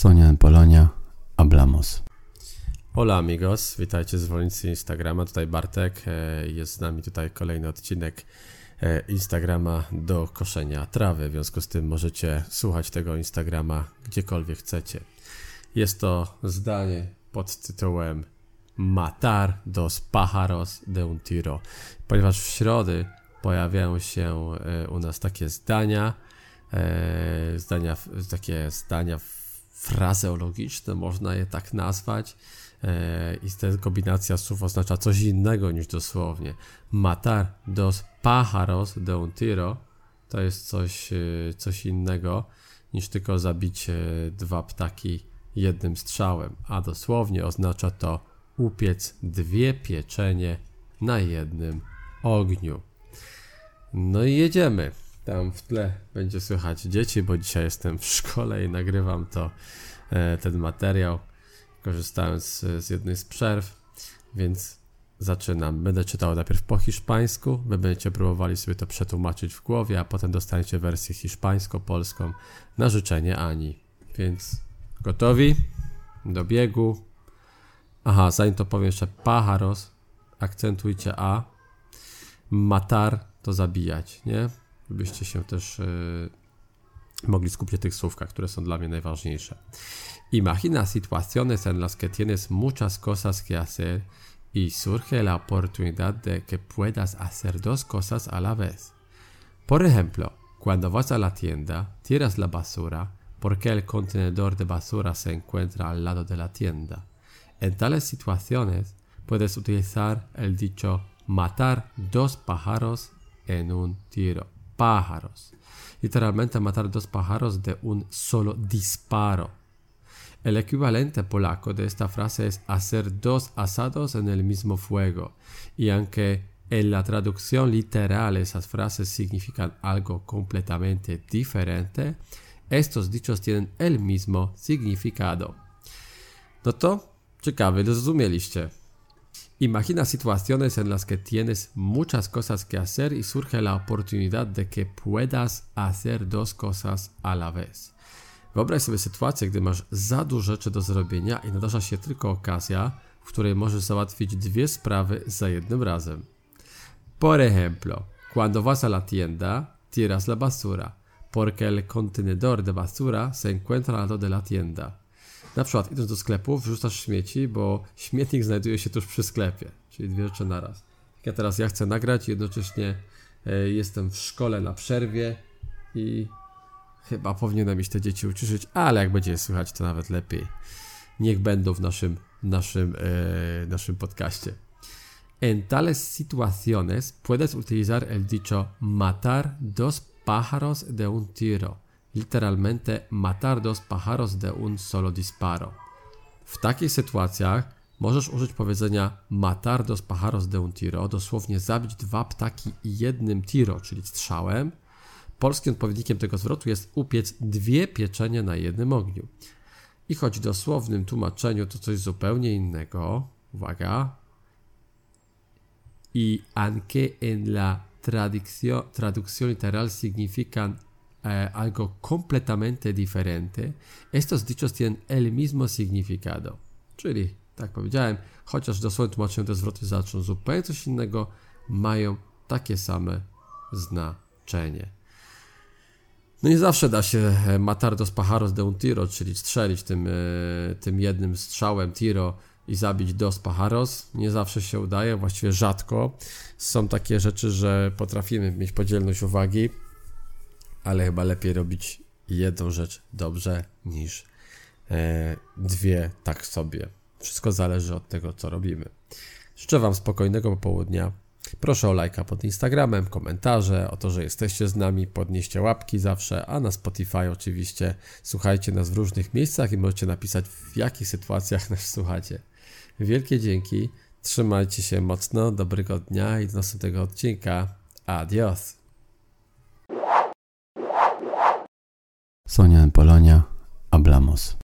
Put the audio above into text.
Sonia Polonia, hablamos. Hola amigos, witajcie zwolennicy Instagrama, tutaj Bartek, e, jest z nami tutaj kolejny odcinek e, Instagrama do koszenia trawy, w związku z tym możecie słuchać tego Instagrama gdziekolwiek chcecie. Jest to zdanie pod tytułem Matar dos pájaros de un tiro, ponieważ w środy pojawiają się e, u nas takie zdania, zdania takie zdania frazeologiczne, można je tak nazwać. E, I ta kombinacja słów oznacza coś innego niż dosłownie. Matar dos pájaros de un tiro to jest coś, e, coś innego niż tylko zabić dwa ptaki jednym strzałem, a dosłownie oznacza to upiec dwie pieczenie na jednym ogniu. No i jedziemy. Tam w tle będzie słychać dzieci, bo dzisiaj jestem w szkole i nagrywam to, e, ten materiał, korzystając z, z jednej z przerw, więc zaczynam. Będę czytał najpierw po hiszpańsku, wy będziecie próbowali sobie to przetłumaczyć w głowie, a potem dostaniecie wersję hiszpańsko-polską na życzenie Ani. Więc gotowi? Do biegu. Aha, zanim to powiem jeszcze pájaros, akcentujcie A. Matar to zabijać, nie? Żebyście się też e, mogli skupić na tych słówkach, które są dla mnie najważniejsze. Imagina situaciones en las que tienes muchas cosas que hacer y surge la oportunidad de que puedas hacer dos cosas a la vez. Por ejemplo, cuando vas a la tienda, tiras la basura porque el contenedor de basura se encuentra al lado de la tienda. En tales situaciones, puedes utilizar el dicho matar dos pájaros en un tiro pájaros. Literalmente matar dos pájaros de un solo disparo. El equivalente polaco de esta frase es hacer dos asados en el mismo fuego. Y aunque en la traducción literal esas frases significan algo completamente diferente, estos dichos tienen el mismo significado. No to. Imagina situaciones en las que tienes muchas cosas que hacer y surge la oportunidad de que puedas hacer dos cosas a la vez. Wyobraź sobie sytuację, gdy masz za dużo rzeczy do zrobienia i nadarza się tylko okazja, w której możesz załatwić dwie sprawy za jednym razem. Por ejemplo, cuando vas a la tienda, tiras la basura, porque el contenedor de basura se encuentra al lado de la tienda. Na przykład idąc do sklepu, wrzucasz śmieci, bo śmietnik znajduje się tuż przy sklepie, czyli dwie rzeczy naraz. Ja teraz ja chcę nagrać, jednocześnie e, jestem w szkole na przerwie i chyba powinienem mieć te dzieci uciszyć, ale jak będzie słychać, to nawet lepiej. Niech będą w naszym, naszym, e, naszym podcaście. En tales situaciones puedes utilizar el dicho matar dos pájaros de un tiro literalmente matar dos pájaros de un solo disparo. W takich sytuacjach możesz użyć powiedzenia matar dos pájaros de un tiro, dosłownie zabić dwa ptaki jednym tiro, czyli strzałem. Polskim odpowiednikiem tego zwrotu jest upiec dwie pieczenie na jednym ogniu. I choć w dosłownym tłumaczeniu to coś zupełnie innego, uwaga, y aunque en la traducción literal significan eh, algo completamente diferente, estos dichos tienen el mismo significado. Czyli, tak powiedziałem, chociaż dosłownie tłumaczenie te zwroty zaczną zupełnie coś innego, mają takie same znaczenie. No nie zawsze da się e, matar dos pájaros de un tiro, czyli strzelić tym, e, tym jednym strzałem tiro i zabić dos pájaros. Nie zawsze się udaje, właściwie rzadko. Są takie rzeczy, że potrafimy mieć podzielność uwagi, ale chyba lepiej robić jedną rzecz dobrze niż e, dwie tak sobie. Wszystko zależy od tego, co robimy. Życzę Wam spokojnego popołudnia. Proszę o lajka pod Instagramem, komentarze, o to, że jesteście z nami, podnieście łapki zawsze, a na Spotify oczywiście słuchajcie nas w różnych miejscach i możecie napisać w jakich sytuacjach nas słuchacie. Wielkie dzięki, trzymajcie się mocno, dobrego dnia i do następnego odcinka. Adios! Sonia Polonia, hablamos.